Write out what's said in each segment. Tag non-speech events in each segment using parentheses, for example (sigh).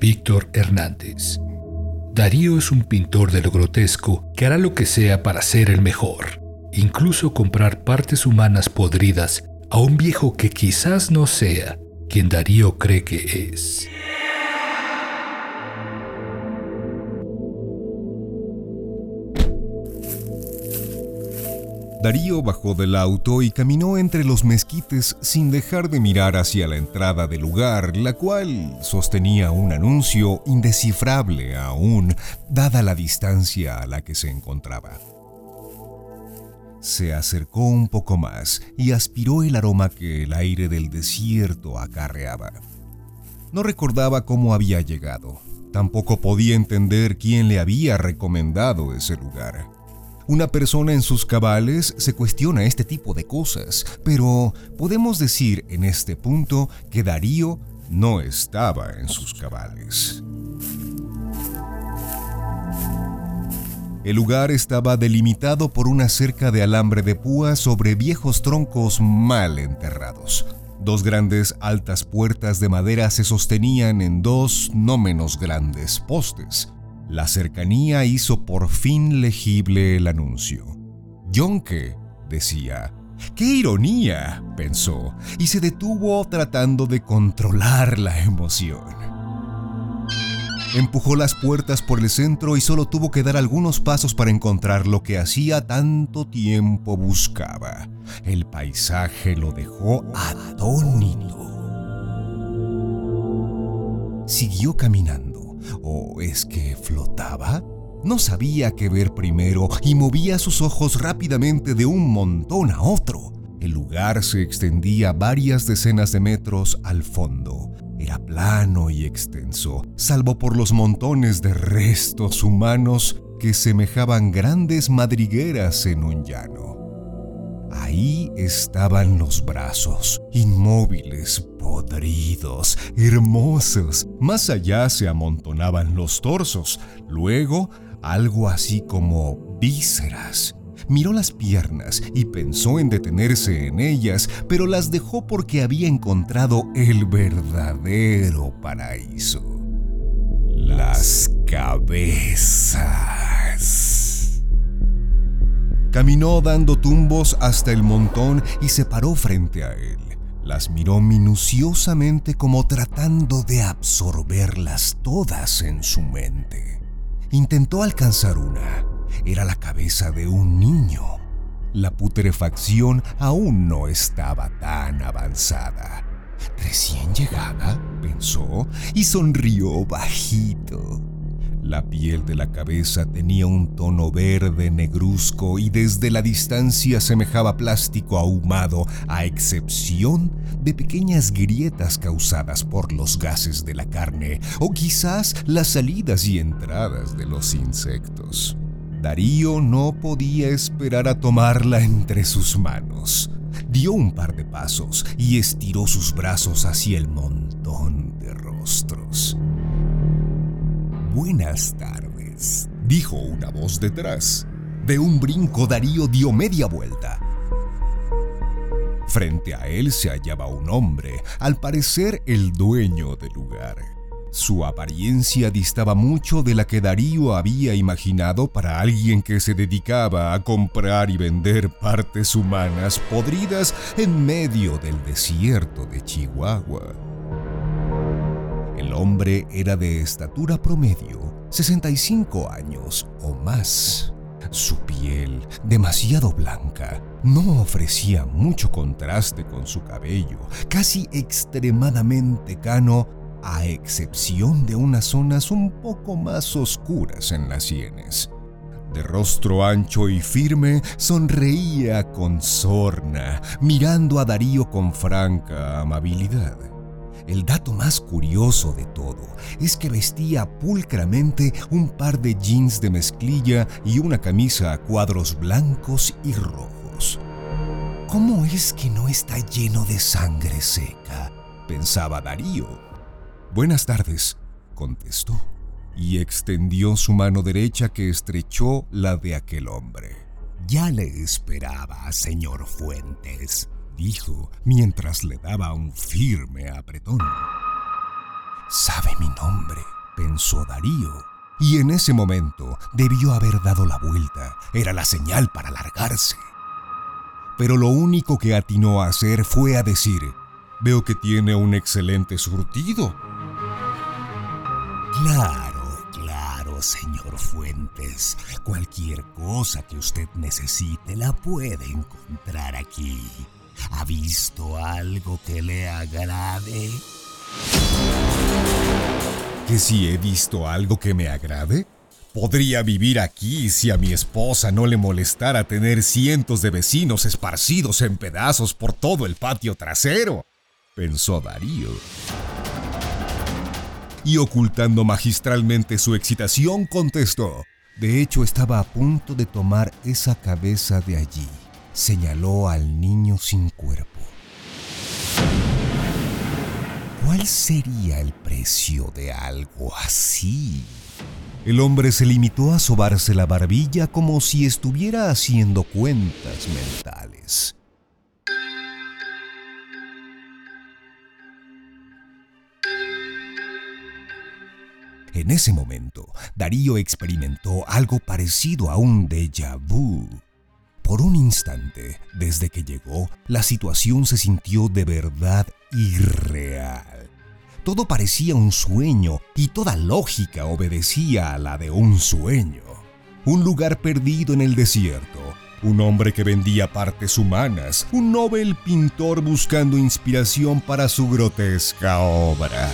Víctor Hernández. Darío es un pintor de lo grotesco que hará lo que sea para ser el mejor, incluso comprar partes humanas podridas a un viejo que quizás no sea quien Darío cree que es. Darío bajó del auto y caminó entre los mezquites sin dejar de mirar hacia la entrada del lugar, la cual sostenía un anuncio indescifrable aún, dada la distancia a la que se encontraba. Se acercó un poco más y aspiró el aroma que el aire del desierto acarreaba. No recordaba cómo había llegado. Tampoco podía entender quién le había recomendado ese lugar. Una persona en sus cabales se cuestiona este tipo de cosas, pero podemos decir en este punto que Darío no estaba en sus cabales. El lugar estaba delimitado por una cerca de alambre de púa sobre viejos troncos mal enterrados. Dos grandes altas puertas de madera se sostenían en dos no menos grandes postes. La cercanía hizo por fin legible el anuncio. Yonke, decía. ¡Qué ironía! pensó, y se detuvo tratando de controlar la emoción. Empujó las puertas por el centro y solo tuvo que dar algunos pasos para encontrar lo que hacía tanto tiempo buscaba. El paisaje lo dejó atónito. Siguió caminando ¿O es que flotaba? No sabía qué ver primero y movía sus ojos rápidamente de un montón a otro. El lugar se extendía varias decenas de metros al fondo. Era plano y extenso, salvo por los montones de restos humanos que semejaban grandes madrigueras en un llano. Ahí estaban los brazos, inmóviles, podridos, hermosos. Más allá se amontonaban los torsos, luego algo así como vísceras. Miró las piernas y pensó en detenerse en ellas, pero las dejó porque había encontrado el verdadero paraíso. Las cabezas. Caminó dando tumbos hasta el montón y se paró frente a él. Las miró minuciosamente como tratando de absorberlas todas en su mente. Intentó alcanzar una. Era la cabeza de un niño. La putrefacción aún no estaba tan avanzada. Recién llegada, pensó, y sonrió bajito. La piel de la cabeza tenía un tono verde negruzco y desde la distancia semejaba plástico ahumado, a excepción de pequeñas grietas causadas por los gases de la carne o quizás las salidas y entradas de los insectos. Darío no podía esperar a tomarla entre sus manos. Dio un par de pasos y estiró sus brazos hacia el montón de rostros. Buenas tardes, dijo una voz detrás. De un brinco Darío dio media vuelta. Frente a él se hallaba un hombre, al parecer el dueño del lugar. Su apariencia distaba mucho de la que Darío había imaginado para alguien que se dedicaba a comprar y vender partes humanas podridas en medio del desierto de Chihuahua. El hombre era de estatura promedio, 65 años o más. Su piel, demasiado blanca, no ofrecía mucho contraste con su cabello, casi extremadamente cano, a excepción de unas zonas un poco más oscuras en las sienes. De rostro ancho y firme, sonreía con sorna, mirando a Darío con franca amabilidad. El dato más curioso de todo es que vestía pulcramente un par de jeans de mezclilla y una camisa a cuadros blancos y rojos. ¿Cómo es que no está lleno de sangre seca? pensaba Darío. Buenas tardes, contestó, y extendió su mano derecha que estrechó la de aquel hombre. Ya le esperaba, señor Fuentes, dijo mientras le daba un firme apretón. Sabe mi nombre, pensó Darío. Y en ese momento debió haber dado la vuelta. Era la señal para largarse. Pero lo único que atinó a hacer fue a decir, veo que tiene un excelente surtido. Claro, claro, señor Fuentes. Cualquier cosa que usted necesite la puede encontrar aquí. ¿Ha visto algo que le agrade? ¿Que si he visto algo que me agrade? Podría vivir aquí si a mi esposa no le molestara tener cientos de vecinos esparcidos en pedazos por todo el patio trasero, pensó Darío. Y ocultando magistralmente su excitación, contestó. De hecho, estaba a punto de tomar esa cabeza de allí. Señaló al niño sin cuerpo. ¿Cuál sería el precio de algo así? El hombre se limitó a sobarse la barbilla como si estuviera haciendo cuentas mentales. En ese momento, Darío experimentó algo parecido a un déjà vu. Por un instante, desde que llegó, la situación se sintió de verdad irreal. Todo parecía un sueño y toda lógica obedecía a la de un sueño. Un lugar perdido en el desierto, un hombre que vendía partes humanas, un novel pintor buscando inspiración para su grotesca obra.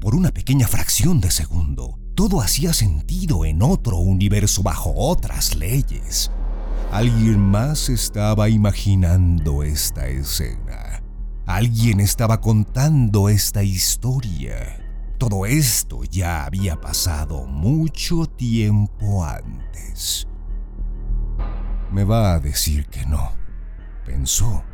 Por una pequeña fracción de segundo, todo hacía sentido en otro universo bajo otras leyes. Alguien más estaba imaginando esta escena. Alguien estaba contando esta historia. Todo esto ya había pasado mucho tiempo antes. Me va a decir que no, pensó.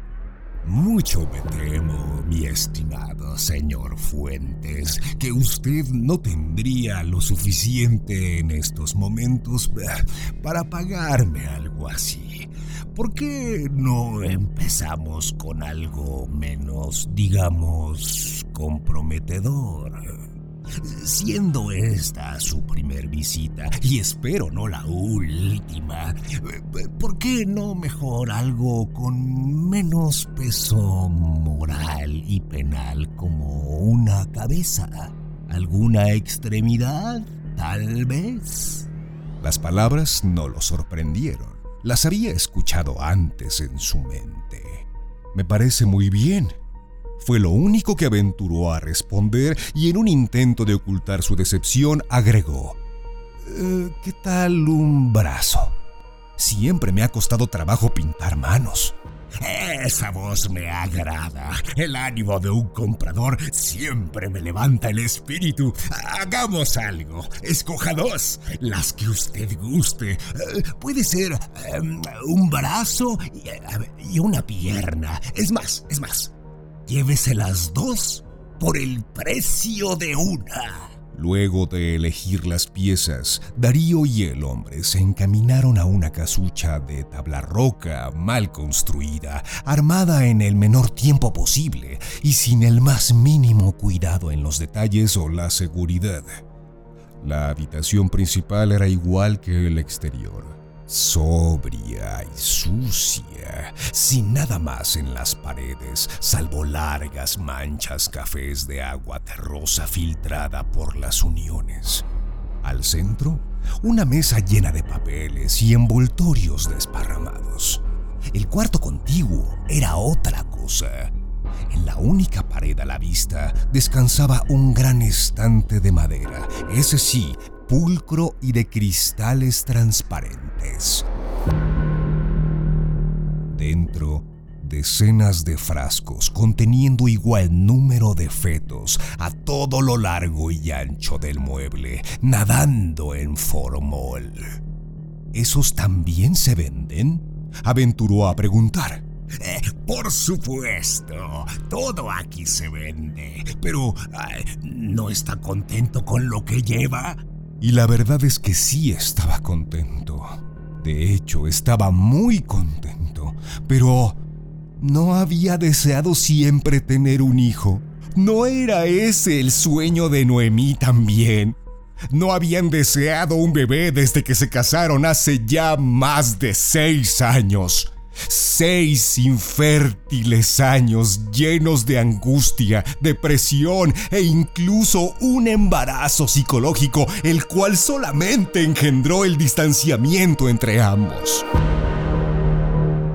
Mucho me temo, mi estimado señor Fuentes, que usted no tendría lo suficiente en estos momentos eh, para pagarme algo así. ¿Por qué no empezamos con algo menos, digamos, comprometedor? Siendo esta su primer visita, y espero no la última, ¿por qué no mejor algo con menos peso moral y penal como una cabeza? ¿Alguna extremidad, tal vez? Las palabras no lo sorprendieron. Las había escuchado antes en su mente. Me parece muy bien, fue lo único que aventuró a responder y en un intento de ocultar su decepción agregó, eh, ¿qué tal un brazo? Siempre me ha costado trabajo pintar manos. Esa voz me agrada. El ánimo de un comprador siempre me levanta el espíritu. Hagamos algo. Escoja dos, las que usted guste. Eh, puede ser em, un brazo y una pierna. Es más, es más. Llévese las dos por el precio de una. Luego de elegir las piezas, Darío y el hombre se encaminaron a una casucha de tabla roca mal construida, armada en el menor tiempo posible y sin el más mínimo cuidado en los detalles o la seguridad. La habitación principal era igual que el exterior sobria y sucia, sin nada más en las paredes, salvo largas manchas cafés de agua terrosa filtrada por las uniones. Al centro, una mesa llena de papeles y envoltorios desparramados. El cuarto contiguo era otra cosa. En la única pared a la vista descansaba un gran estante de madera, ese sí, pulcro y de cristales transparentes. Dentro, decenas de frascos conteniendo igual número de fetos a todo lo largo y ancho del mueble, nadando en formol. ¿Esos también se venden? Aventuró a preguntar. Eh, por supuesto, todo aquí se vende, pero ¿no está contento con lo que lleva? Y la verdad es que sí estaba contento. De hecho, estaba muy contento. Pero ¿No había deseado siempre tener un hijo? ¿No era ese el sueño de Noemí también? ¿No habían deseado un bebé desde que se casaron hace ya más de seis años? Seis infértiles años llenos de angustia, depresión e incluso un embarazo psicológico, el cual solamente engendró el distanciamiento entre ambos.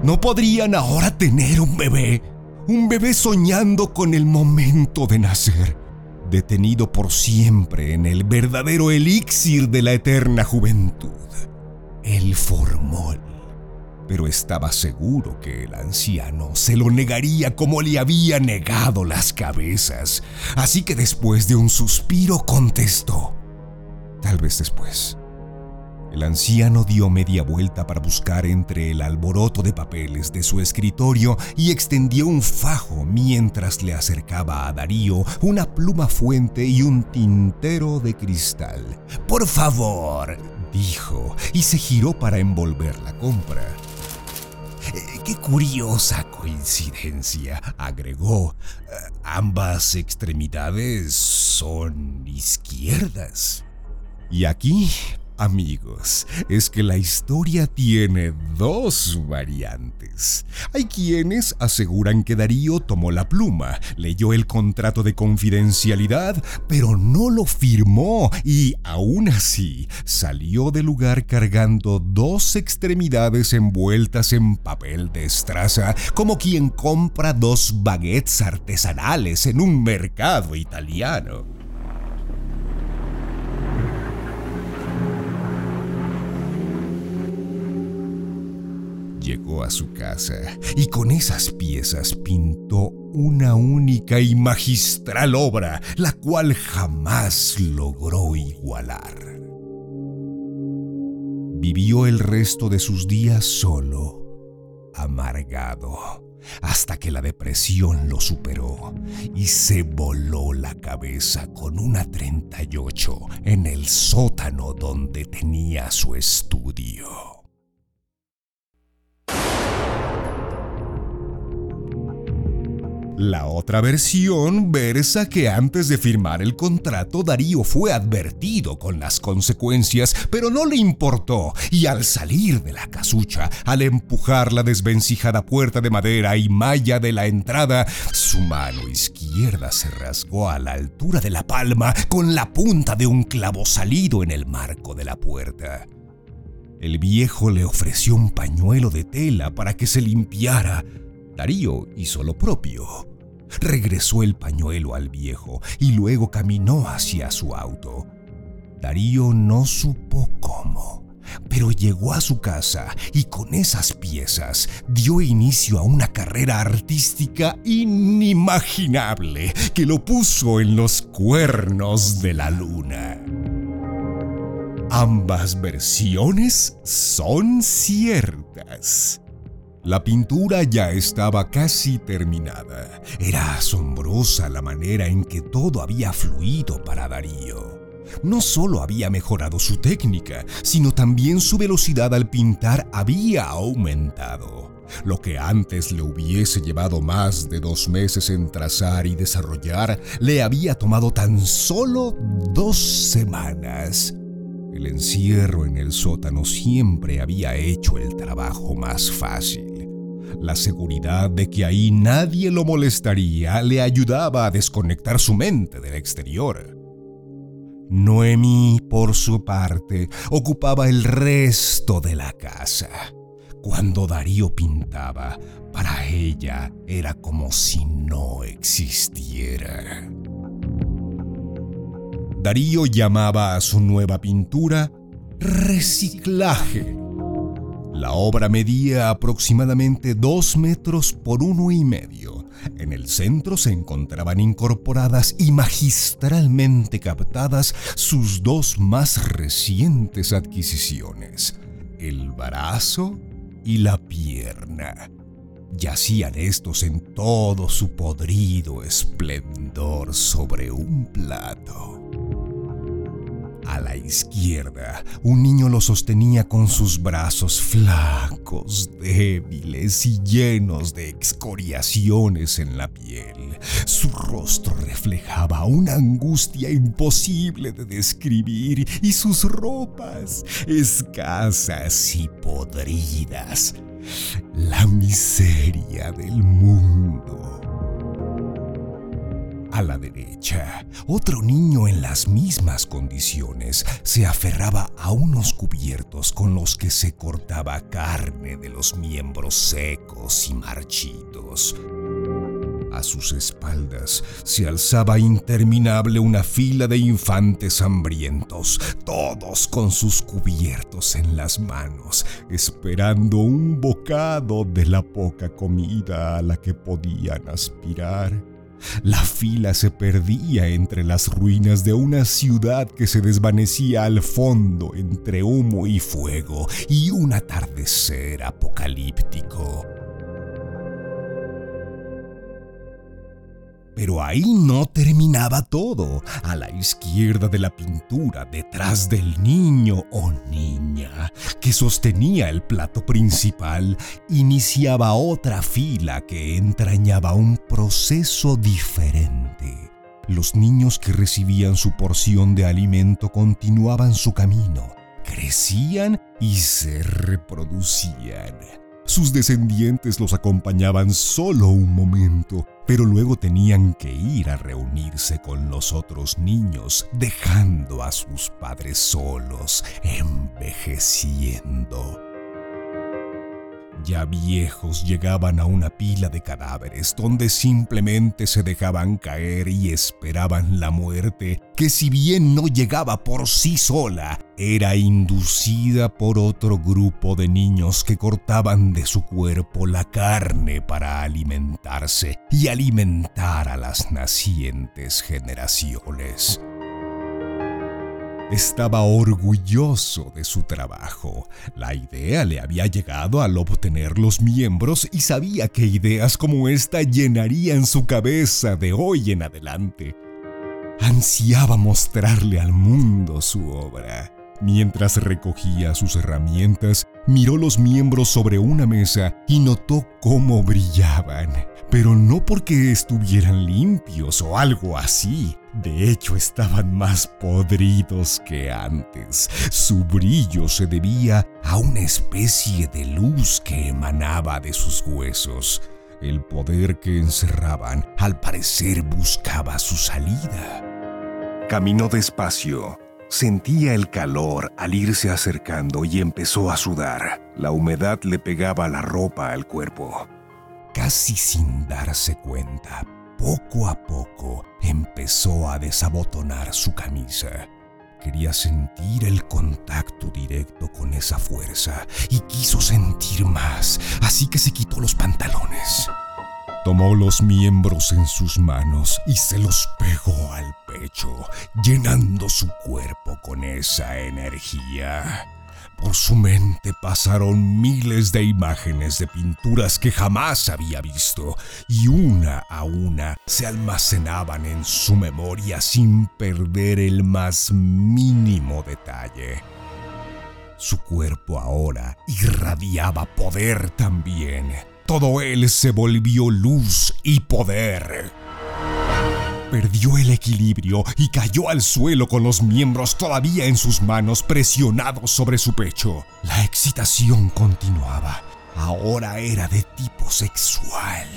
¿No podrían ahora tener un bebé? Un bebé soñando con el momento de nacer, detenido por siempre en el verdadero elixir de la eterna juventud, el formol pero estaba seguro que el anciano se lo negaría como le había negado las cabezas. Así que después de un suspiro contestó, tal vez después. El anciano dio media vuelta para buscar entre el alboroto de papeles de su escritorio y extendió un fajo mientras le acercaba a Darío una pluma fuente y un tintero de cristal. Por favor, dijo, y se giró para envolver la compra. Eh, qué curiosa coincidencia, agregó. Eh, ambas extremidades son izquierdas. Y aquí Amigos, es que la historia tiene dos variantes. Hay quienes aseguran que Darío tomó la pluma, leyó el contrato de confidencialidad, pero no lo firmó y aún así salió del lugar cargando dos extremidades envueltas en papel de estraza, como quien compra dos baguettes artesanales en un mercado italiano. Llegó a su casa y con esas piezas pintó una única y magistral obra, la cual jamás logró igualar. Vivió el resto de sus días solo, amargado, hasta que la depresión lo superó y se voló la cabeza con una 38 en el sótano donde tenía su estudio. La otra versión versa que antes de firmar el contrato Darío fue advertido con las consecuencias, pero no le importó y al salir de la casucha, al empujar la desvencijada puerta de madera y malla de la entrada, su mano izquierda se rasgó a la altura de la palma con la punta de un clavo salido en el marco de la puerta. El viejo le ofreció un pañuelo de tela para que se limpiara. Darío hizo lo propio regresó el pañuelo al viejo y luego caminó hacia su auto. Darío no supo cómo, pero llegó a su casa y con esas piezas dio inicio a una carrera artística inimaginable que lo puso en los cuernos de la luna. Ambas versiones son ciertas. La pintura ya estaba casi terminada. Era asombrosa la manera en que todo había fluido para Darío. No solo había mejorado su técnica, sino también su velocidad al pintar había aumentado. Lo que antes le hubiese llevado más de dos meses en trazar y desarrollar, le había tomado tan solo dos semanas. El encierro en el sótano siempre había hecho el trabajo más fácil. La seguridad de que ahí nadie lo molestaría le ayudaba a desconectar su mente del exterior. Noemí, por su parte, ocupaba el resto de la casa. Cuando Darío pintaba, para ella era como si no existiera. Darío llamaba a su nueva pintura reciclaje la obra medía aproximadamente dos metros por uno y medio. En el centro se encontraban incorporadas y magistralmente captadas sus dos más recientes adquisiciones, el brazo y la pierna. Yacían estos en todo su podrido esplendor sobre un plato la izquierda, un niño lo sostenía con sus brazos flacos, débiles y llenos de excoriaciones en la piel. Su rostro reflejaba una angustia imposible de describir y sus ropas, escasas y podridas. La miseria del mundo. La derecha, otro niño en las mismas condiciones se aferraba a unos cubiertos con los que se cortaba carne de los miembros secos y marchitos. A sus espaldas se alzaba interminable una fila de infantes hambrientos, todos con sus cubiertos en las manos, esperando un bocado de la poca comida a la que podían aspirar. La fila se perdía entre las ruinas de una ciudad que se desvanecía al fondo entre humo y fuego y un atardecer apocalíptico. Pero ahí no terminaba todo. A la izquierda de la pintura, detrás del niño o niña que sostenía el plato principal, iniciaba otra fila que entrañaba un proceso diferente. Los niños que recibían su porción de alimento continuaban su camino, crecían y se reproducían. Sus descendientes los acompañaban solo un momento, pero luego tenían que ir a reunirse con los otros niños, dejando a sus padres solos, envejeciendo. Ya viejos llegaban a una pila de cadáveres donde simplemente se dejaban caer y esperaban la muerte, que si bien no llegaba por sí sola, era inducida por otro grupo de niños que cortaban de su cuerpo la carne para alimentarse y alimentar a las nacientes generaciones. Estaba orgulloso de su trabajo. La idea le había llegado al obtener los miembros y sabía que ideas como esta llenarían su cabeza de hoy en adelante. Ansiaba mostrarle al mundo su obra. Mientras recogía sus herramientas, miró los miembros sobre una mesa y notó cómo brillaban, pero no porque estuvieran limpios o algo así. De hecho, estaban más podridos que antes. Su brillo se debía a una especie de luz que emanaba de sus huesos. El poder que encerraban, al parecer, buscaba su salida. Caminó despacio Sentía el calor al irse acercando y empezó a sudar. La humedad le pegaba la ropa al cuerpo. Casi sin darse cuenta, poco a poco empezó a desabotonar su camisa. Quería sentir el contacto directo con esa fuerza y quiso sentir más, así que se quitó los pantalones. Tomó los miembros en sus manos y se los pegó al pecho, llenando su cuerpo con esa energía. Por su mente pasaron miles de imágenes de pinturas que jamás había visto y una a una se almacenaban en su memoria sin perder el más mínimo detalle. Su cuerpo ahora irradiaba poder también todo él se volvió luz y poder. Perdió el equilibrio y cayó al suelo con los miembros todavía en sus manos presionados sobre su pecho. La excitación continuaba. Ahora era de tipo sexual,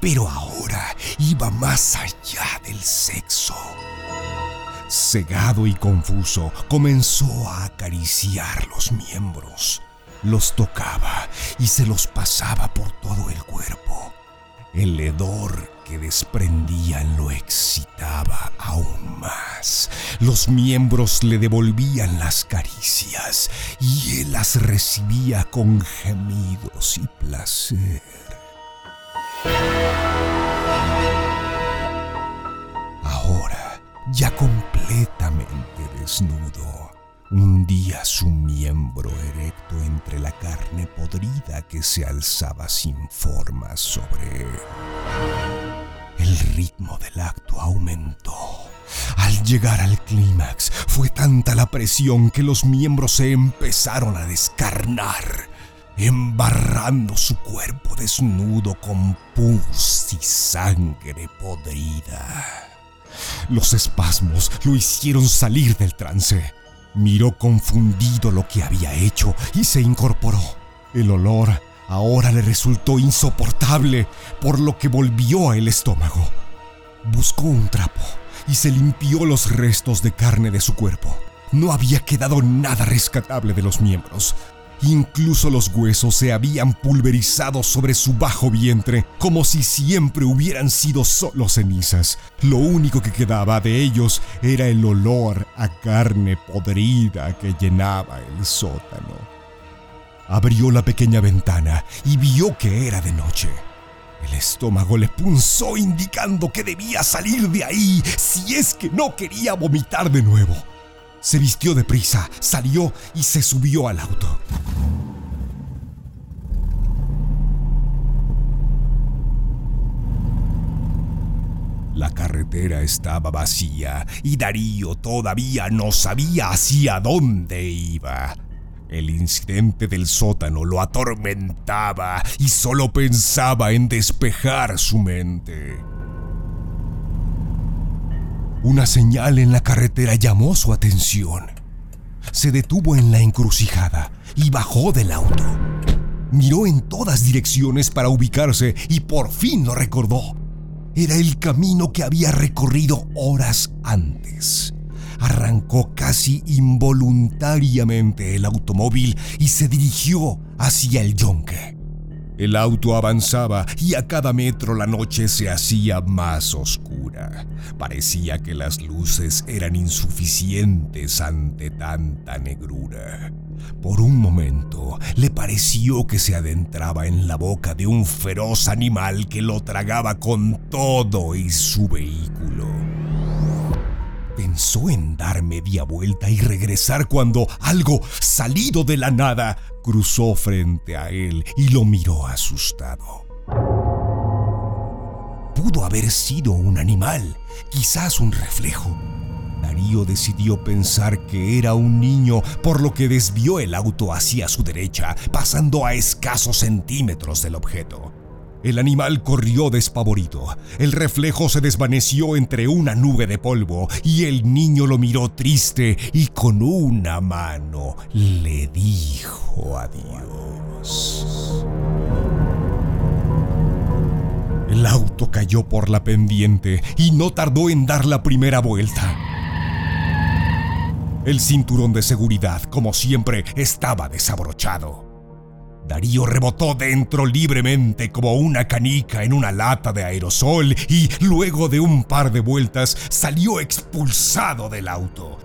pero ahora iba más allá del sexo. Cegado y confuso, comenzó a acariciar los miembros los tocaba y se los pasaba por todo el cuerpo. El hedor que desprendían lo excitaba aún más. Los miembros le devolvían las caricias y él las recibía con gemidos y placer. Ahora, ya completamente desnudo, hundía su miembro erecto entre la carne podrida que se alzaba sin forma sobre él. El ritmo del acto aumentó. Al llegar al clímax, fue tanta la presión que los miembros se empezaron a descarnar, embarrando su cuerpo desnudo con pus y sangre podrida. Los espasmos lo hicieron salir del trance. Miró confundido lo que había hecho y se incorporó. El olor ahora le resultó insoportable, por lo que volvió al estómago. Buscó un trapo y se limpió los restos de carne de su cuerpo. No había quedado nada rescatable de los miembros. Incluso los huesos se habían pulverizado sobre su bajo vientre como si siempre hubieran sido solo cenizas. Lo único que quedaba de ellos era el olor a carne podrida que llenaba el sótano. Abrió la pequeña ventana y vio que era de noche. El estómago le punzó indicando que debía salir de ahí si es que no quería vomitar de nuevo. Se vistió deprisa, salió y se subió al auto. La carretera estaba vacía y Darío todavía no sabía hacia dónde iba. El incidente del sótano lo atormentaba y solo pensaba en despejar su mente. Una señal en la carretera llamó su atención. Se detuvo en la encrucijada y bajó del auto. Miró en todas direcciones para ubicarse y por fin lo recordó. Era el camino que había recorrido horas antes arrancó casi involuntariamente el automóvil y se dirigió hacia el yonque. El auto avanzaba y a cada metro la noche se hacía más oscura. Parecía que las luces eran insuficientes ante tanta negrura. Por un momento le pareció que se adentraba en la boca de un feroz animal que lo tragaba con todo y su vehículo pensó en dar media vuelta y regresar cuando algo salido de la nada cruzó frente a él y lo miró asustado. Pudo haber sido un animal, quizás un reflejo. Darío decidió pensar que era un niño, por lo que desvió el auto hacia su derecha, pasando a escasos centímetros del objeto. El animal corrió despavorido. El reflejo se desvaneció entre una nube de polvo y el niño lo miró triste y con una mano le dijo adiós. El auto cayó por la pendiente y no tardó en dar la primera vuelta. El cinturón de seguridad, como siempre, estaba desabrochado. Darío rebotó dentro libremente como una canica en una lata de aerosol y luego de un par de vueltas salió expulsado del auto.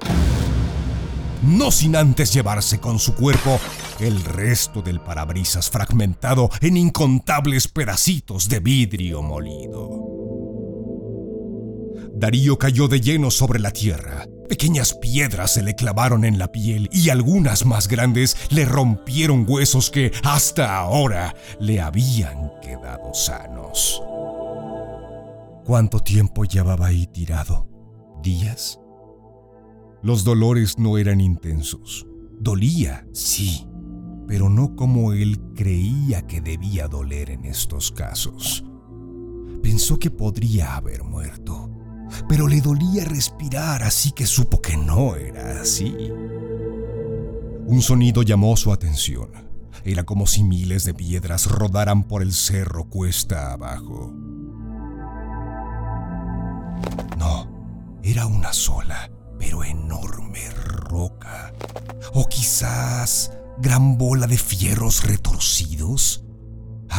No sin antes llevarse con su cuerpo el resto del parabrisas fragmentado en incontables pedacitos de vidrio molido. Darío cayó de lleno sobre la tierra. Pequeñas piedras se le clavaron en la piel y algunas más grandes le rompieron huesos que hasta ahora le habían quedado sanos. ¿Cuánto tiempo llevaba ahí tirado? ¿Días? Los dolores no eran intensos. Dolía, sí, pero no como él creía que debía doler en estos casos. Pensó que podría haber muerto pero le dolía respirar, así que supo que no era así. Un sonido llamó su atención. Era como si miles de piedras rodaran por el cerro cuesta abajo. No, era una sola, pero enorme roca. O quizás gran bola de fierros retorcidos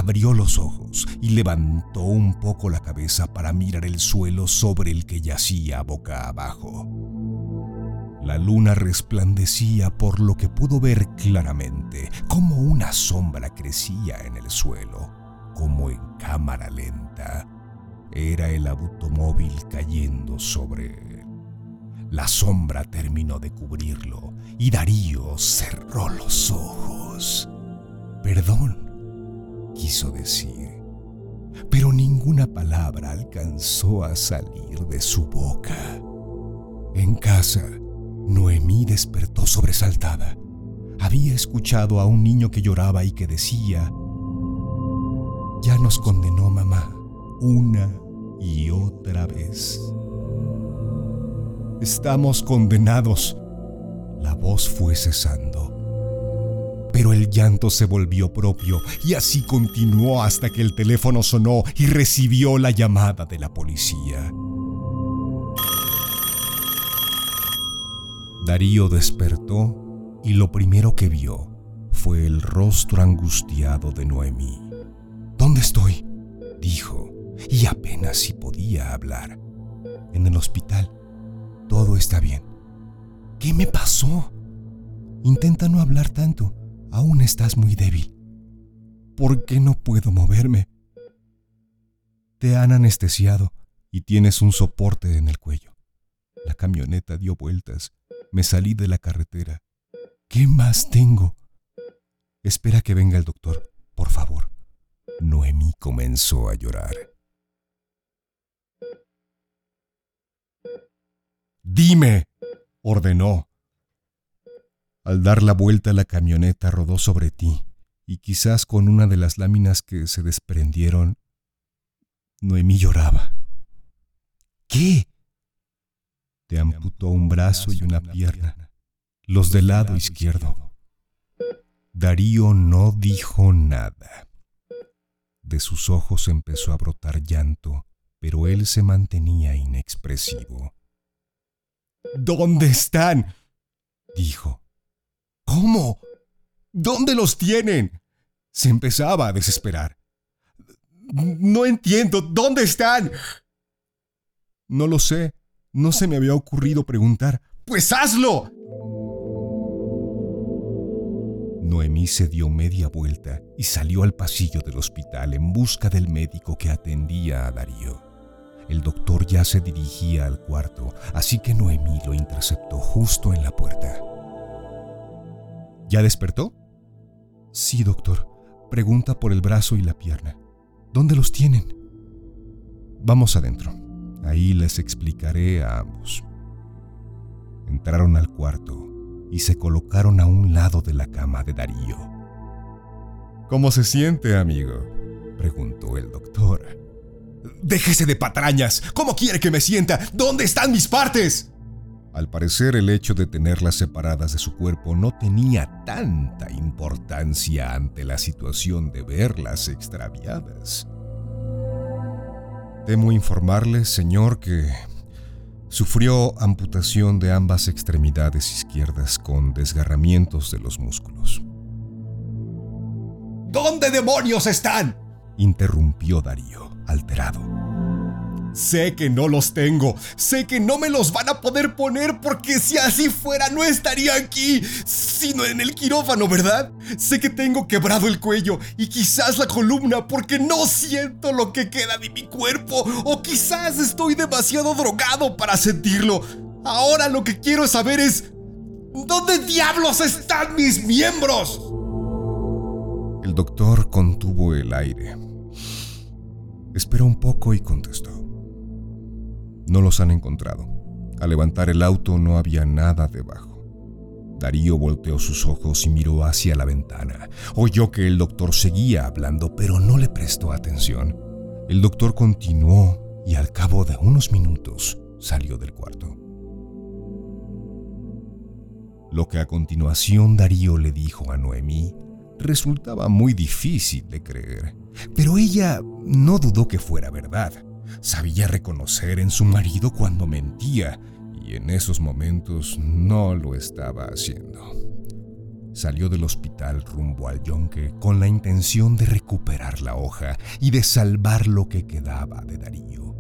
abrió los ojos y levantó un poco la cabeza para mirar el suelo sobre el que yacía boca abajo. La luna resplandecía por lo que pudo ver claramente como una sombra crecía en el suelo, como en cámara lenta. Era el automóvil cayendo sobre él. La sombra terminó de cubrirlo y Darío cerró los ojos. Perdón, quiso decir, pero ninguna palabra alcanzó a salir de su boca. En casa, Noemí despertó sobresaltada. Había escuchado a un niño que lloraba y que decía, ya nos condenó mamá una y otra vez. Estamos condenados. La voz fue cesando. Pero el llanto se volvió propio y así continuó hasta que el teléfono sonó y recibió la llamada de la policía. Darío despertó y lo primero que vio fue el rostro angustiado de Noemí. ¿Dónde estoy? dijo, y apenas si podía hablar. En el hospital. Todo está bien. ¿Qué me pasó? Intenta no hablar tanto. Aún estás muy débil. ¿Por qué no puedo moverme? Te han anestesiado y tienes un soporte en el cuello. La camioneta dio vueltas me salí de la carretera. ¿Qué más tengo? Espera que venga el doctor, por favor. Noemí comenzó a llorar. Dime, ordenó. Al dar la vuelta la camioneta rodó sobre ti y quizás con una de las láminas que se desprendieron, Noemí lloraba. ¿Qué? Te amputó un brazo y una pierna, los del lado izquierdo. Darío no dijo nada. De sus ojos empezó a brotar llanto, pero él se mantenía inexpresivo. ¿Dónde están? dijo. ¿Cómo? ¿Dónde los tienen? Se empezaba a desesperar. No entiendo. ¿Dónde están? No lo sé, no se me había ocurrido preguntar. ¡Pues hazlo! Noemí se dio media vuelta y salió al pasillo del hospital en busca del médico que atendía a Darío. El doctor ya se dirigía al cuarto, así que Noemí lo interceptó justo en la puerta. ¿Ya despertó? Sí, doctor. Pregunta por el brazo y la pierna. ¿Dónde los tienen? Vamos adentro. Ahí les explicaré a ambos. Entraron al cuarto y se colocaron a un lado de la cama de Darío. ¿Cómo se siente, amigo? preguntó el doctor. Déjese de patrañas. ¿Cómo quiere que me sienta? ¿Dónde están mis partes? Al parecer el hecho de tenerlas separadas de su cuerpo no tenía tanta importancia ante la situación de verlas extraviadas. Temo informarle, señor, que sufrió amputación de ambas extremidades izquierdas con desgarramientos de los músculos. ¿Dónde demonios están? interrumpió Darío, alterado. Sé que no los tengo, sé que no me los van a poder poner porque si así fuera no estaría aquí, sino en el quirófano, ¿verdad? Sé que tengo quebrado el cuello y quizás la columna porque no siento lo que queda de mi cuerpo o quizás estoy demasiado drogado para sentirlo. Ahora lo que quiero saber es, ¿dónde diablos están mis miembros? El doctor contuvo el aire. Esperó un poco y contestó. No los han encontrado. Al levantar el auto no había nada debajo. Darío volteó sus ojos y miró hacia la ventana. Oyó que el doctor seguía hablando, pero no le prestó atención. El doctor continuó y al cabo de unos minutos salió del cuarto. Lo que a continuación Darío le dijo a Noemí resultaba muy difícil de creer, pero ella no dudó que fuera verdad. Sabía reconocer en su marido cuando mentía y en esos momentos no lo estaba haciendo. Salió del hospital rumbo al yonque con la intención de recuperar la hoja y de salvar lo que quedaba de Darío.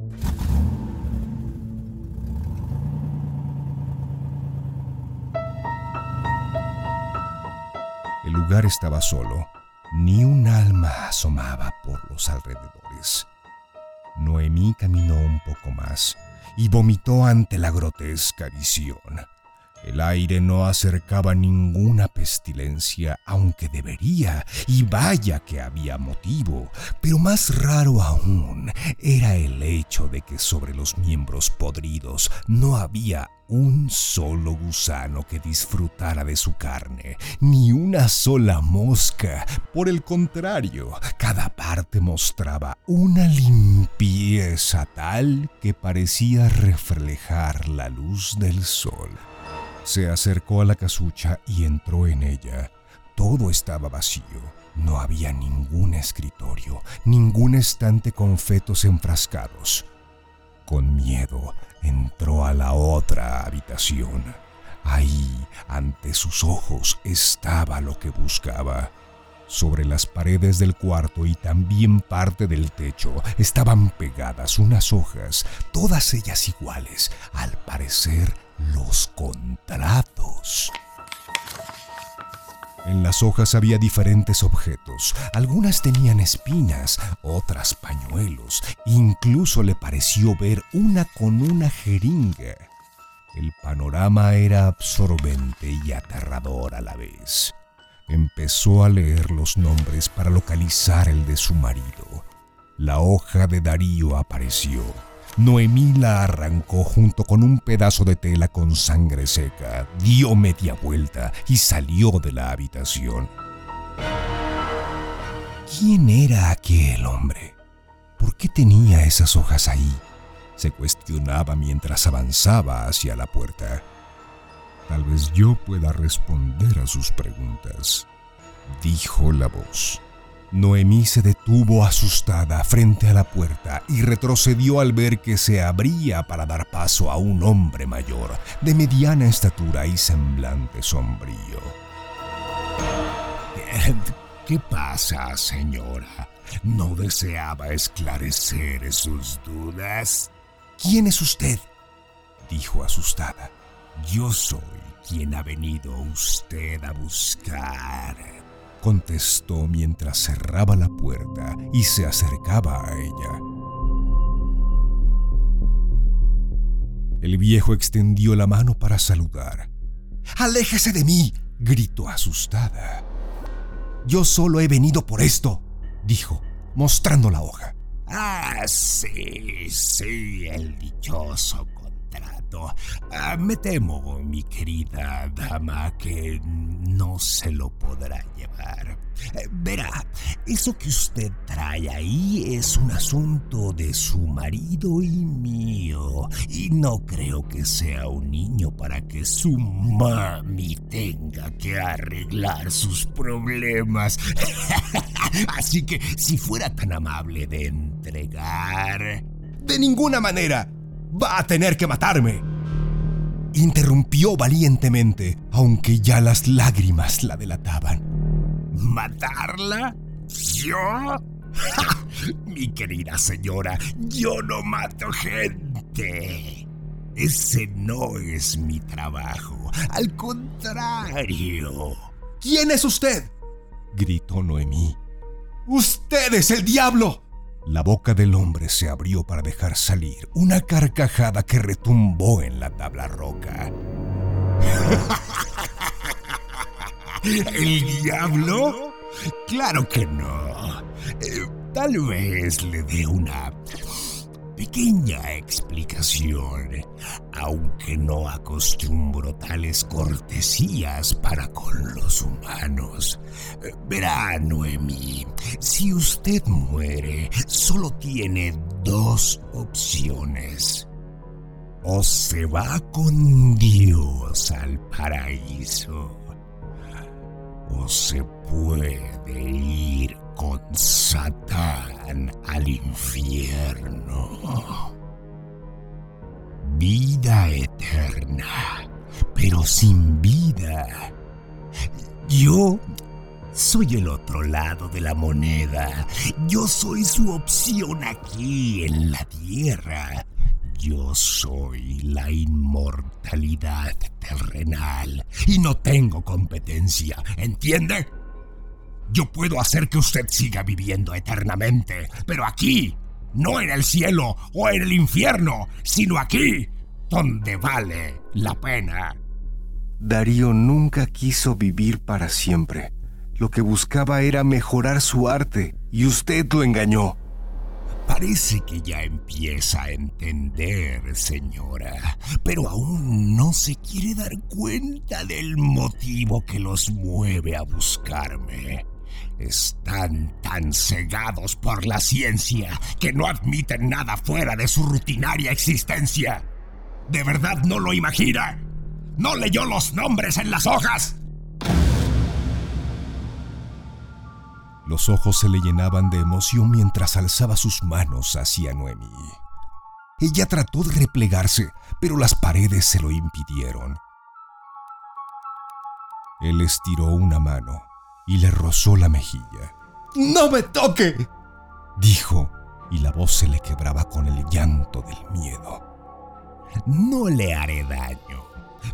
El lugar estaba solo, ni un alma asomaba por los alrededores. Noemí caminó un poco más y vomitó ante la grotesca visión. El aire no acercaba ninguna pestilencia, aunque debería, y vaya que había motivo. Pero más raro aún era el hecho de que sobre los miembros podridos no había un solo gusano que disfrutara de su carne, ni una sola mosca. Por el contrario, cada parte mostraba una limpieza tal que parecía reflejar la luz del sol. Se acercó a la casucha y entró en ella. Todo estaba vacío. No había ningún escritorio, ningún estante con fetos enfrascados. Con miedo, entró a la otra habitación. Ahí, ante sus ojos, estaba lo que buscaba. Sobre las paredes del cuarto y también parte del techo estaban pegadas unas hojas, todas ellas iguales, al parecer los contratos. En las hojas había diferentes objetos. Algunas tenían espinas, otras pañuelos. Incluso le pareció ver una con una jeringa. El panorama era absorbente y aterrador a la vez. Empezó a leer los nombres para localizar el de su marido. La hoja de Darío apareció. Noemí la arrancó junto con un pedazo de tela con sangre seca, dio media vuelta y salió de la habitación. ¿Quién era aquel hombre? ¿Por qué tenía esas hojas ahí? Se cuestionaba mientras avanzaba hacia la puerta. Tal vez yo pueda responder a sus preguntas, dijo la voz. Noemí se detuvo asustada frente a la puerta y retrocedió al ver que se abría para dar paso a un hombre mayor, de mediana estatura y semblante sombrío. ¿Qué pasa, señora? ¿No deseaba esclarecer sus dudas? ¿Quién es usted? dijo asustada. Yo soy quien ha venido usted a buscar contestó mientras cerraba la puerta y se acercaba a ella. El viejo extendió la mano para saludar. ¡Aléjese de mí! gritó asustada. Yo solo he venido por esto, dijo, mostrando la hoja. Ah, sí, sí, el dichoso Ah, me temo, mi querida dama, que no se lo podrá llevar. Eh, verá, eso que usted trae ahí es un asunto de su marido y mío. Y no creo que sea un niño para que su mami tenga que arreglar sus problemas. (laughs) Así que si fuera tan amable de entregar... De ninguna manera. Va a tener que matarme. Interrumpió valientemente, aunque ya las lágrimas la delataban. ¿Matarla? ¿Yo? (laughs) Mi querida señora, yo no mato gente. Ese no es mi trabajo. Al contrario. ¿Quién es usted? gritó Noemí. Usted es el diablo. La boca del hombre se abrió para dejar salir una carcajada que retumbó en la tabla roca. (laughs) ¿El diablo? Claro que no. Eh, tal vez le dé una pequeña explicación, aunque no acostumbro tales cortesías para con los humanos. Verá, Noemi, si usted muere, solo tiene dos opciones. O se va con Dios al paraíso, o se puede ir con Satán al infierno. Vida eterna, pero sin vida. Yo soy el otro lado de la moneda. Yo soy su opción aquí en la tierra. Yo soy la inmortalidad terrenal y no tengo competencia, ¿entiende? Yo puedo hacer que usted siga viviendo eternamente, pero aquí, no en el cielo o en el infierno, sino aquí, donde vale la pena. Darío nunca quiso vivir para siempre. Lo que buscaba era mejorar su arte y usted lo engañó. Parece que ya empieza a entender, señora, pero aún no se quiere dar cuenta del motivo que los mueve a buscarme. Están tan cegados por la ciencia que no admiten nada fuera de su rutinaria existencia. ¿De verdad no lo imagina? ¿No leyó los nombres en las hojas? Los ojos se le llenaban de emoción mientras alzaba sus manos hacia Noemi. Ella trató de replegarse, pero las paredes se lo impidieron. Él estiró una mano y le rozó la mejilla. ¡No me toque! dijo, y la voz se le quebraba con el llanto del miedo. No le haré daño,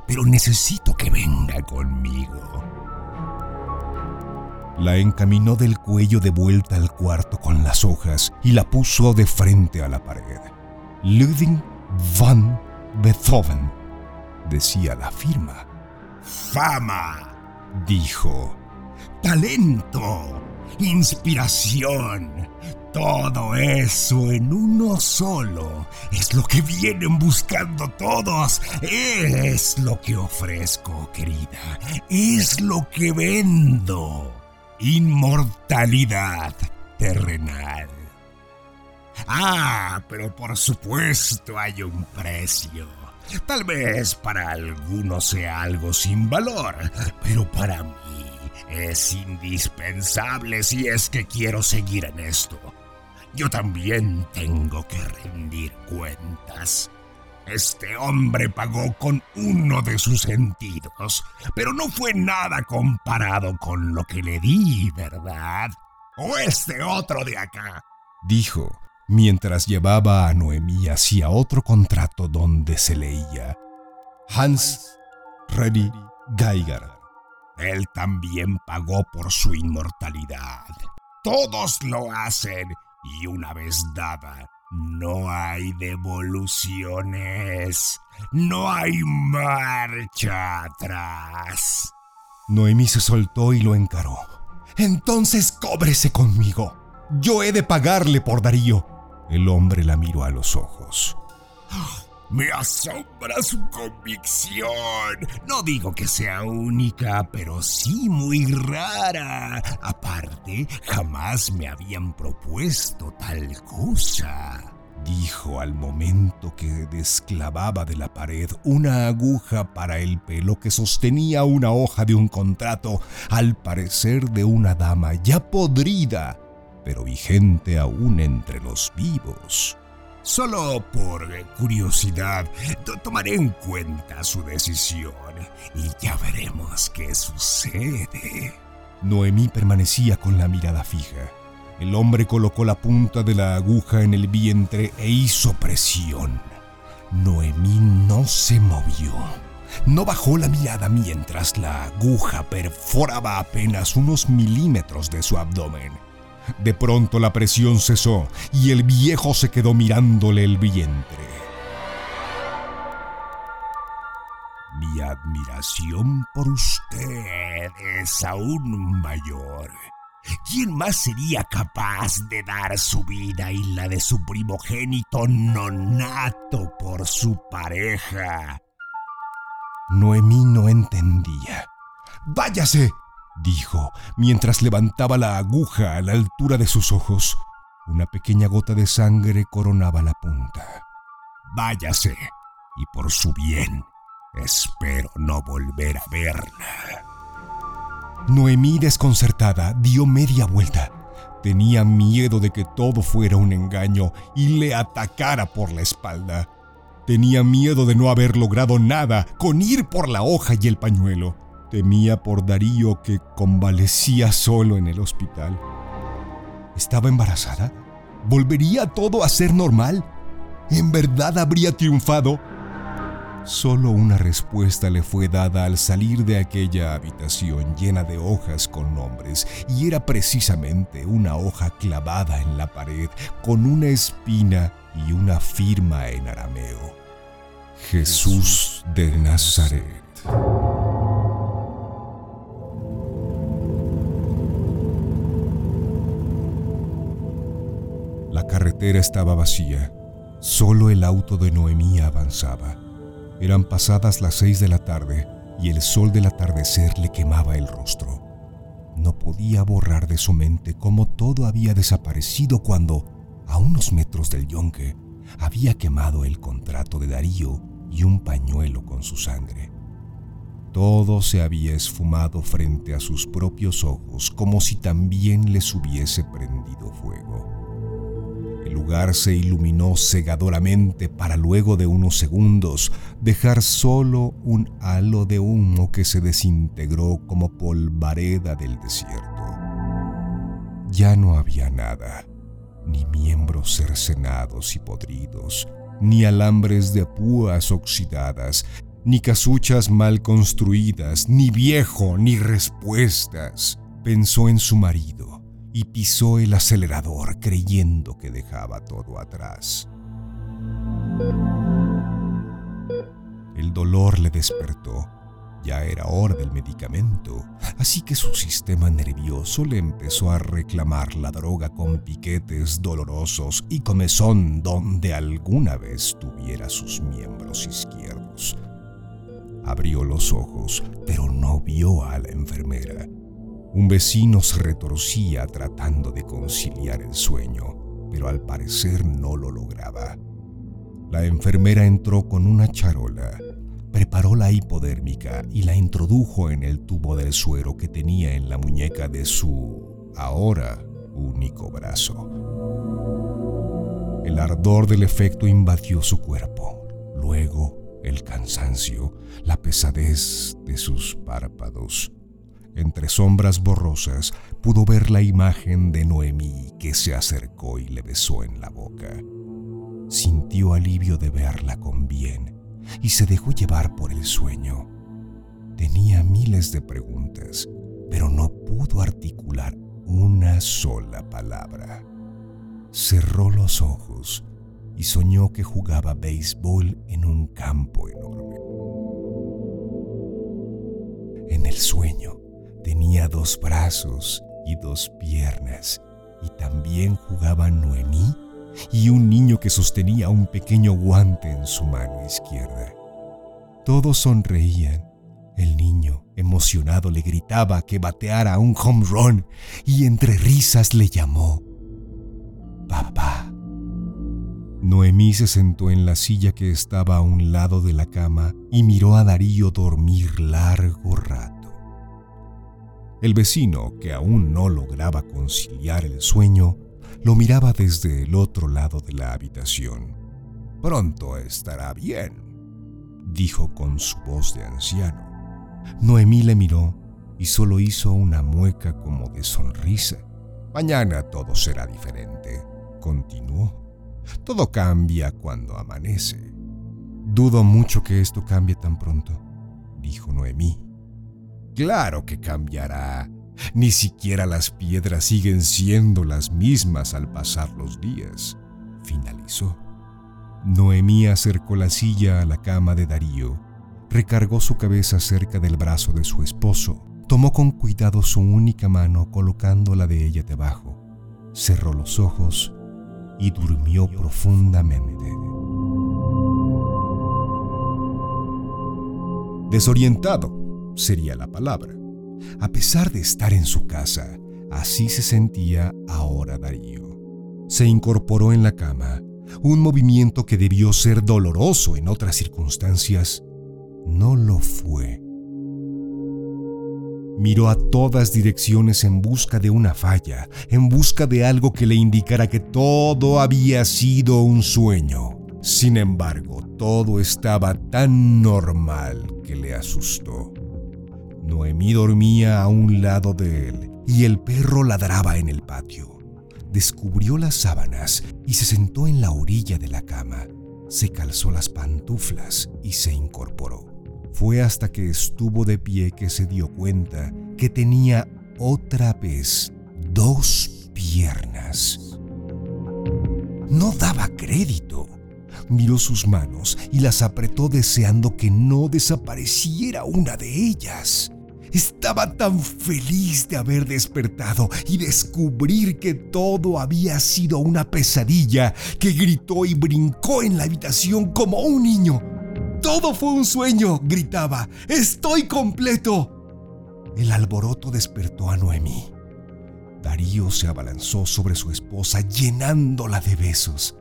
pero necesito que venga conmigo. La encaminó del cuello de vuelta al cuarto con las hojas y la puso de frente a la pared. Ludwig van Beethoven, decía la firma. Fama, dijo. Talento, inspiración, todo eso en uno solo es lo que vienen buscando todos. Es lo que ofrezco, querida. Es lo que vendo inmortalidad terrenal. Ah, pero por supuesto hay un precio. Tal vez para algunos sea algo sin valor, pero para mí es indispensable si es que quiero seguir en esto. Yo también tengo que rendir cuentas. Este hombre pagó con uno de sus sentidos, pero no fue nada comparado con lo que le di, ¿verdad? O este otro de acá, dijo, mientras llevaba a Noemí hacia otro contrato donde se leía Hans Reddy Geiger. Él también pagó por su inmortalidad. Todos lo hacen y una vez dada, no hay devoluciones. No hay marcha atrás. Noemí se soltó y lo encaró. Entonces cóbrese conmigo. Yo he de pagarle por Darío. El hombre la miró a los ojos. Me asombra su convicción. No digo que sea única, pero sí muy rara. Aparte, jamás me habían propuesto tal cosa. Dijo al momento que desclavaba de la pared una aguja para el pelo que sostenía una hoja de un contrato, al parecer de una dama ya podrida, pero vigente aún entre los vivos. Solo por curiosidad, tomaré en cuenta su decisión y ya veremos qué sucede. Noemí permanecía con la mirada fija. El hombre colocó la punta de la aguja en el vientre e hizo presión. Noemí no se movió. No bajó la mirada mientras la aguja perforaba apenas unos milímetros de su abdomen. De pronto la presión cesó y el viejo se quedó mirándole el vientre. Mi admiración por usted es aún mayor. ¿Quién más sería capaz de dar su vida y la de su primogénito nonato por su pareja? Noemí no entendía. ¡Váyase! Dijo, mientras levantaba la aguja a la altura de sus ojos. Una pequeña gota de sangre coronaba la punta. Váyase, y por su bien, espero no volver a verla. Noemí, desconcertada, dio media vuelta. Tenía miedo de que todo fuera un engaño y le atacara por la espalda. Tenía miedo de no haber logrado nada con ir por la hoja y el pañuelo. Temía por Darío que convalecía solo en el hospital. ¿Estaba embarazada? ¿Volvería todo a ser normal? ¿En verdad habría triunfado? Solo una respuesta le fue dada al salir de aquella habitación llena de hojas con nombres, y era precisamente una hoja clavada en la pared con una espina y una firma en arameo. Jesús de Nazaret. Carretera estaba vacía. Solo el auto de Noemí avanzaba. Eran pasadas las seis de la tarde y el sol del atardecer le quemaba el rostro. No podía borrar de su mente cómo todo había desaparecido cuando, a unos metros del yonque, había quemado el contrato de Darío y un pañuelo con su sangre. Todo se había esfumado frente a sus propios ojos como si también les hubiese prendido fuego. El lugar se iluminó cegadoramente para luego de unos segundos dejar solo un halo de humo que se desintegró como polvareda del desierto. Ya no había nada, ni miembros cercenados y podridos, ni alambres de púas oxidadas, ni casuchas mal construidas, ni viejo, ni respuestas. Pensó en su marido y pisó el acelerador creyendo que dejaba todo atrás. El dolor le despertó. Ya era hora del medicamento, así que su sistema nervioso le empezó a reclamar la droga con piquetes dolorosos y comezón donde alguna vez tuviera sus miembros izquierdos. Abrió los ojos, pero no vio a la enfermera. Un vecino se retorcía tratando de conciliar el sueño, pero al parecer no lo lograba. La enfermera entró con una charola, preparó la hipodérmica y la introdujo en el tubo del suero que tenía en la muñeca de su, ahora, único brazo. El ardor del efecto invadió su cuerpo. Luego el cansancio, la pesadez de sus párpados. Entre sombras borrosas pudo ver la imagen de Noemí que se acercó y le besó en la boca. Sintió alivio de verla con bien y se dejó llevar por el sueño. Tenía miles de preguntas, pero no pudo articular una sola palabra. Cerró los ojos y soñó que jugaba béisbol en un campo enorme. En el sueño tenía dos brazos y dos piernas y también jugaban Noemí y un niño que sostenía un pequeño guante en su mano izquierda. Todos sonreían. El niño, emocionado, le gritaba que bateara un home run y entre risas le llamó papá. Noemí se sentó en la silla que estaba a un lado de la cama y miró a Darío dormir largo rato. El vecino, que aún no lograba conciliar el sueño, lo miraba desde el otro lado de la habitación. Pronto estará bien, dijo con su voz de anciano. Noemí le miró y solo hizo una mueca como de sonrisa. Mañana todo será diferente, continuó. Todo cambia cuando amanece. Dudo mucho que esto cambie tan pronto, dijo Noemí. Claro que cambiará. Ni siquiera las piedras siguen siendo las mismas al pasar los días, finalizó. Noemí acercó la silla a la cama de Darío, recargó su cabeza cerca del brazo de su esposo, tomó con cuidado su única mano colocándola de ella debajo, cerró los ojos y durmió profundamente. Desorientado sería la palabra. A pesar de estar en su casa, así se sentía ahora Darío. Se incorporó en la cama, un movimiento que debió ser doloroso en otras circunstancias, no lo fue. Miró a todas direcciones en busca de una falla, en busca de algo que le indicara que todo había sido un sueño. Sin embargo, todo estaba tan normal que le asustó. Noemí dormía a un lado de él y el perro ladraba en el patio. Descubrió las sábanas y se sentó en la orilla de la cama. Se calzó las pantuflas y se incorporó. Fue hasta que estuvo de pie que se dio cuenta que tenía otra vez dos piernas. No daba crédito. Miró sus manos y las apretó deseando que no desapareciera una de ellas. Estaba tan feliz de haber despertado y descubrir que todo había sido una pesadilla que gritó y brincó en la habitación como un niño. Todo fue un sueño, gritaba. Estoy completo. El alboroto despertó a Noemí. Darío se abalanzó sobre su esposa llenándola de besos.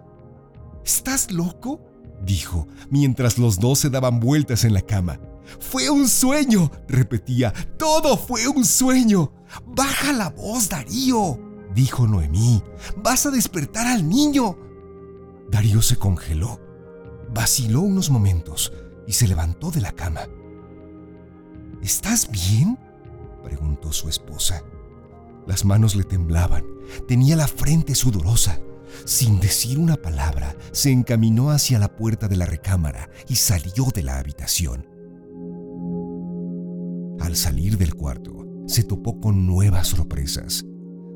¿Estás loco? dijo, mientras los dos se daban vueltas en la cama. Fue un sueño, repetía, todo fue un sueño. Baja la voz, Darío, dijo Noemí. Vas a despertar al niño. Darío se congeló, vaciló unos momentos y se levantó de la cama. ¿Estás bien? preguntó su esposa. Las manos le temblaban, tenía la frente sudorosa. Sin decir una palabra, se encaminó hacia la puerta de la recámara y salió de la habitación. Al salir del cuarto, se topó con nuevas sorpresas.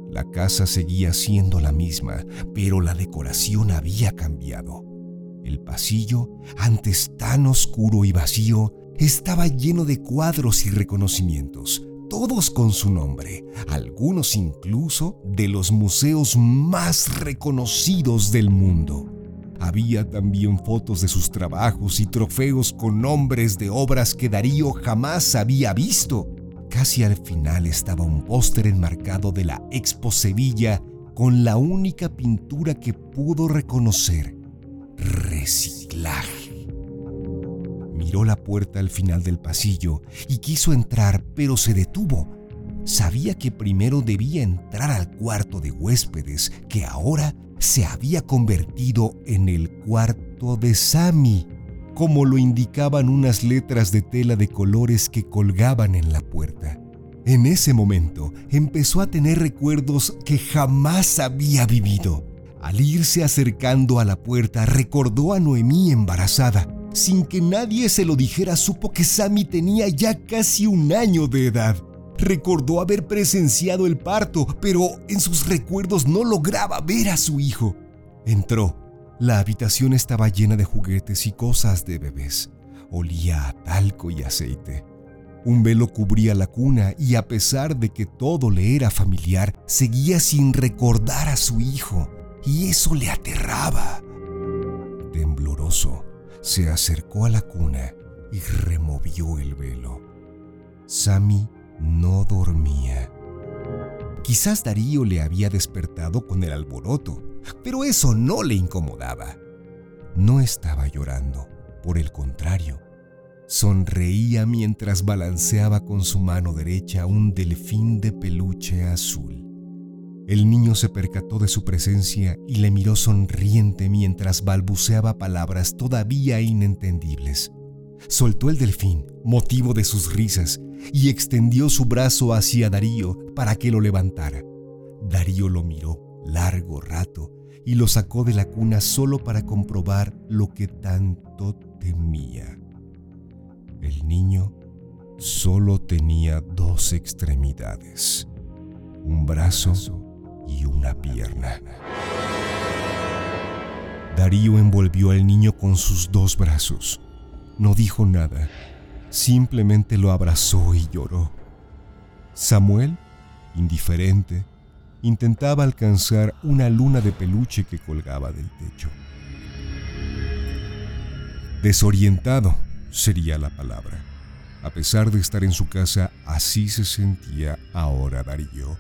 La casa seguía siendo la misma, pero la decoración había cambiado. El pasillo, antes tan oscuro y vacío, estaba lleno de cuadros y reconocimientos, todos con su nombre, algunos incluso de los museos más reconocidos del mundo. Había también fotos de sus trabajos y trofeos con nombres de obras que Darío jamás había visto. Casi al final estaba un póster enmarcado de la Expo Sevilla con la única pintura que pudo reconocer, reciclaje. Miró la puerta al final del pasillo y quiso entrar, pero se detuvo. Sabía que primero debía entrar al cuarto de huéspedes, que ahora se había convertido en el cuarto de Sammy, como lo indicaban unas letras de tela de colores que colgaban en la puerta. En ese momento empezó a tener recuerdos que jamás había vivido. Al irse acercando a la puerta recordó a Noemí embarazada. Sin que nadie se lo dijera supo que Sammy tenía ya casi un año de edad. Recordó haber presenciado el parto, pero en sus recuerdos no lograba ver a su hijo. Entró. La habitación estaba llena de juguetes y cosas de bebés. Olía a talco y aceite. Un velo cubría la cuna y a pesar de que todo le era familiar, seguía sin recordar a su hijo. Y eso le aterraba. Tembloroso, se acercó a la cuna y removió el velo. Sammy no dormía. Quizás Darío le había despertado con el alboroto, pero eso no le incomodaba. No estaba llorando, por el contrario, sonreía mientras balanceaba con su mano derecha un delfín de peluche azul. El niño se percató de su presencia y le miró sonriente mientras balbuceaba palabras todavía inentendibles. Soltó el delfín, motivo de sus risas, y extendió su brazo hacia Darío para que lo levantara. Darío lo miró largo rato y lo sacó de la cuna solo para comprobar lo que tanto temía. El niño solo tenía dos extremidades, un brazo y una pierna. Darío envolvió al niño con sus dos brazos. No dijo nada simplemente lo abrazó y lloró. Samuel, indiferente, intentaba alcanzar una luna de peluche que colgaba del techo. Desorientado sería la palabra. A pesar de estar en su casa, así se sentía ahora Darío.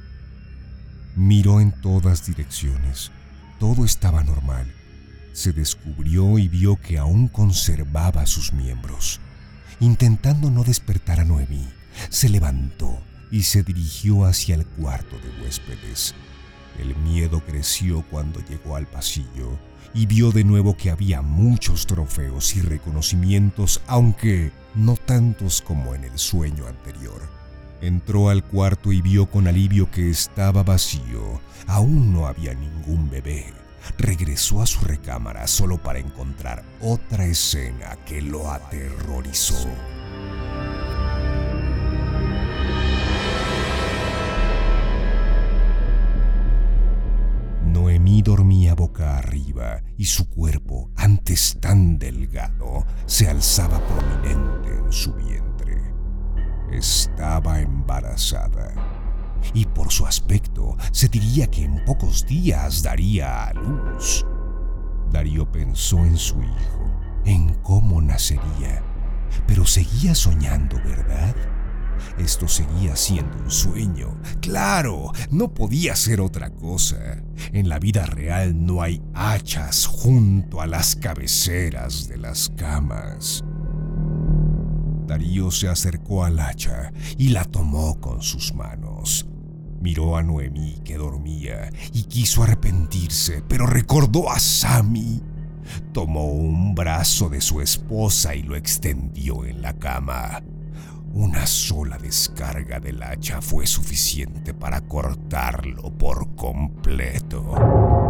Miró en todas direcciones. Todo estaba normal. Se descubrió y vio que aún conservaba sus miembros. Intentando no despertar a Noemí, se levantó y se dirigió hacia el cuarto de huéspedes. El miedo creció cuando llegó al pasillo y vio de nuevo que había muchos trofeos y reconocimientos, aunque no tantos como en el sueño anterior. Entró al cuarto y vio con alivio que estaba vacío. Aún no había ningún bebé regresó a su recámara solo para encontrar otra escena que lo aterrorizó. Noemí dormía boca arriba y su cuerpo, antes tan delgado, se alzaba prominente en su vientre. estaba embarazada. Y por su aspecto se diría que en pocos días daría a luz. Darío pensó en su hijo, en cómo nacería, pero seguía soñando, ¿verdad? Esto seguía siendo un sueño. Claro, no podía ser otra cosa. En la vida real no hay hachas junto a las cabeceras de las camas. Darío se acercó al hacha y la tomó con sus manos. Miró a Noemí que dormía y quiso arrepentirse, pero recordó a Sami. Tomó un brazo de su esposa y lo extendió en la cama. Una sola descarga del hacha fue suficiente para cortarlo por completo.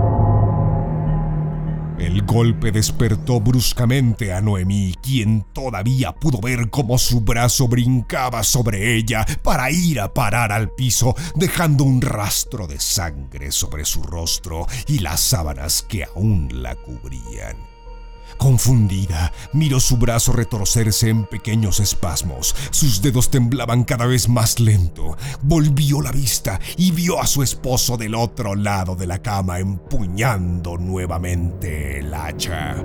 El golpe despertó bruscamente a Noemí, quien todavía pudo ver cómo su brazo brincaba sobre ella para ir a parar al piso, dejando un rastro de sangre sobre su rostro y las sábanas que aún la cubrían. Confundida, miró su brazo retorcerse en pequeños espasmos. Sus dedos temblaban cada vez más lento. Volvió la vista y vio a su esposo del otro lado de la cama empuñando nuevamente el hacha.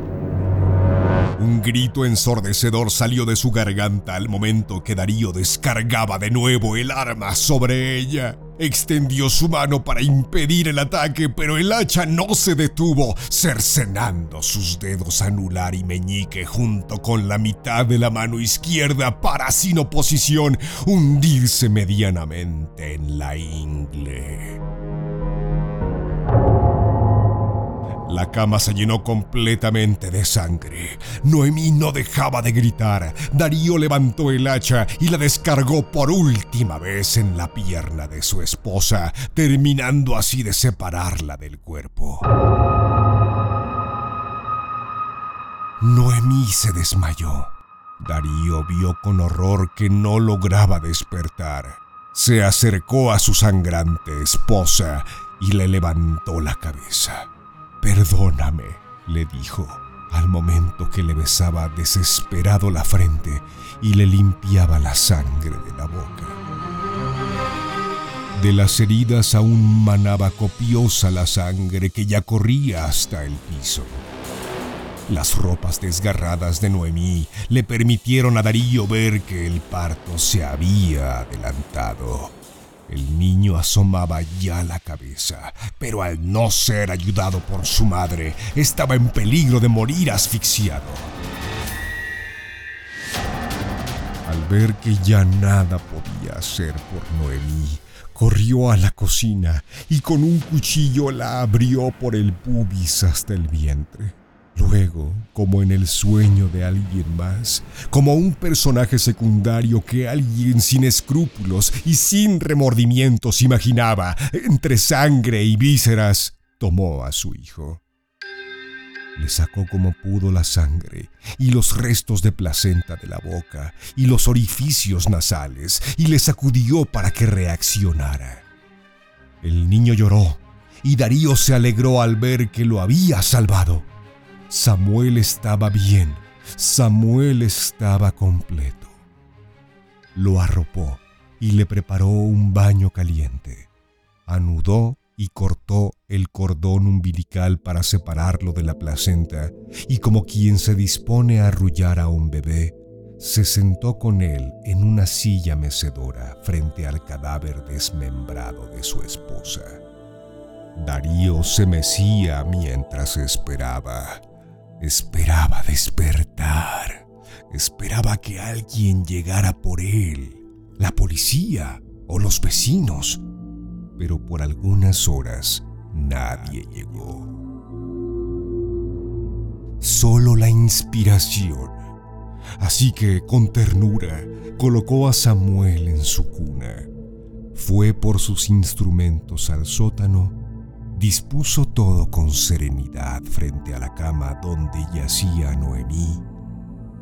Un grito ensordecedor salió de su garganta al momento que Darío descargaba de nuevo el arma sobre ella. Extendió su mano para impedir el ataque, pero el hacha no se detuvo, cercenando sus dedos anular y meñique junto con la mitad de la mano izquierda para, sin oposición, hundirse medianamente en la ingle. La cama se llenó completamente de sangre. Noemí no dejaba de gritar. Darío levantó el hacha y la descargó por última vez en la pierna de su esposa, terminando así de separarla del cuerpo. Noemí se desmayó. Darío vio con horror que no lograba despertar. Se acercó a su sangrante esposa y le levantó la cabeza. Perdóname, le dijo, al momento que le besaba desesperado la frente y le limpiaba la sangre de la boca. De las heridas aún manaba copiosa la sangre que ya corría hasta el piso. Las ropas desgarradas de Noemí le permitieron a Darío ver que el parto se había adelantado. El niño asomaba ya la cabeza, pero al no ser ayudado por su madre, estaba en peligro de morir asfixiado. Al ver que ya nada podía hacer por Noemí, corrió a la cocina y con un cuchillo la abrió por el pubis hasta el vientre. Luego, como en el sueño de alguien más, como un personaje secundario que alguien sin escrúpulos y sin remordimientos imaginaba, entre sangre y vísceras, tomó a su hijo. Le sacó como pudo la sangre y los restos de placenta de la boca y los orificios nasales y le sacudió para que reaccionara. El niño lloró y Darío se alegró al ver que lo había salvado. Samuel estaba bien, Samuel estaba completo. Lo arropó y le preparó un baño caliente. Anudó y cortó el cordón umbilical para separarlo de la placenta y como quien se dispone a arrullar a un bebé, se sentó con él en una silla mecedora frente al cadáver desmembrado de su esposa. Darío se mecía mientras esperaba. Esperaba despertar. Esperaba que alguien llegara por él, la policía o los vecinos. Pero por algunas horas nadie llegó. Solo la inspiración. Así que con ternura colocó a Samuel en su cuna. Fue por sus instrumentos al sótano dispuso todo con serenidad frente a la cama donde yacía Noemí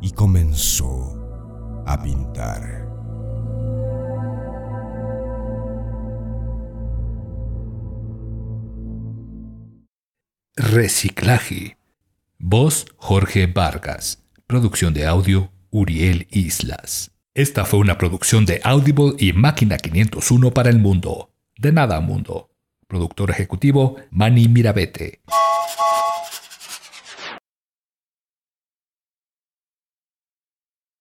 y comenzó a pintar. Reciclaje. Voz Jorge Vargas. Producción de audio Uriel Islas. Esta fue una producción de Audible y Máquina 501 para el mundo. De nada, mundo. Productor ejecutivo, Manny Mirabete.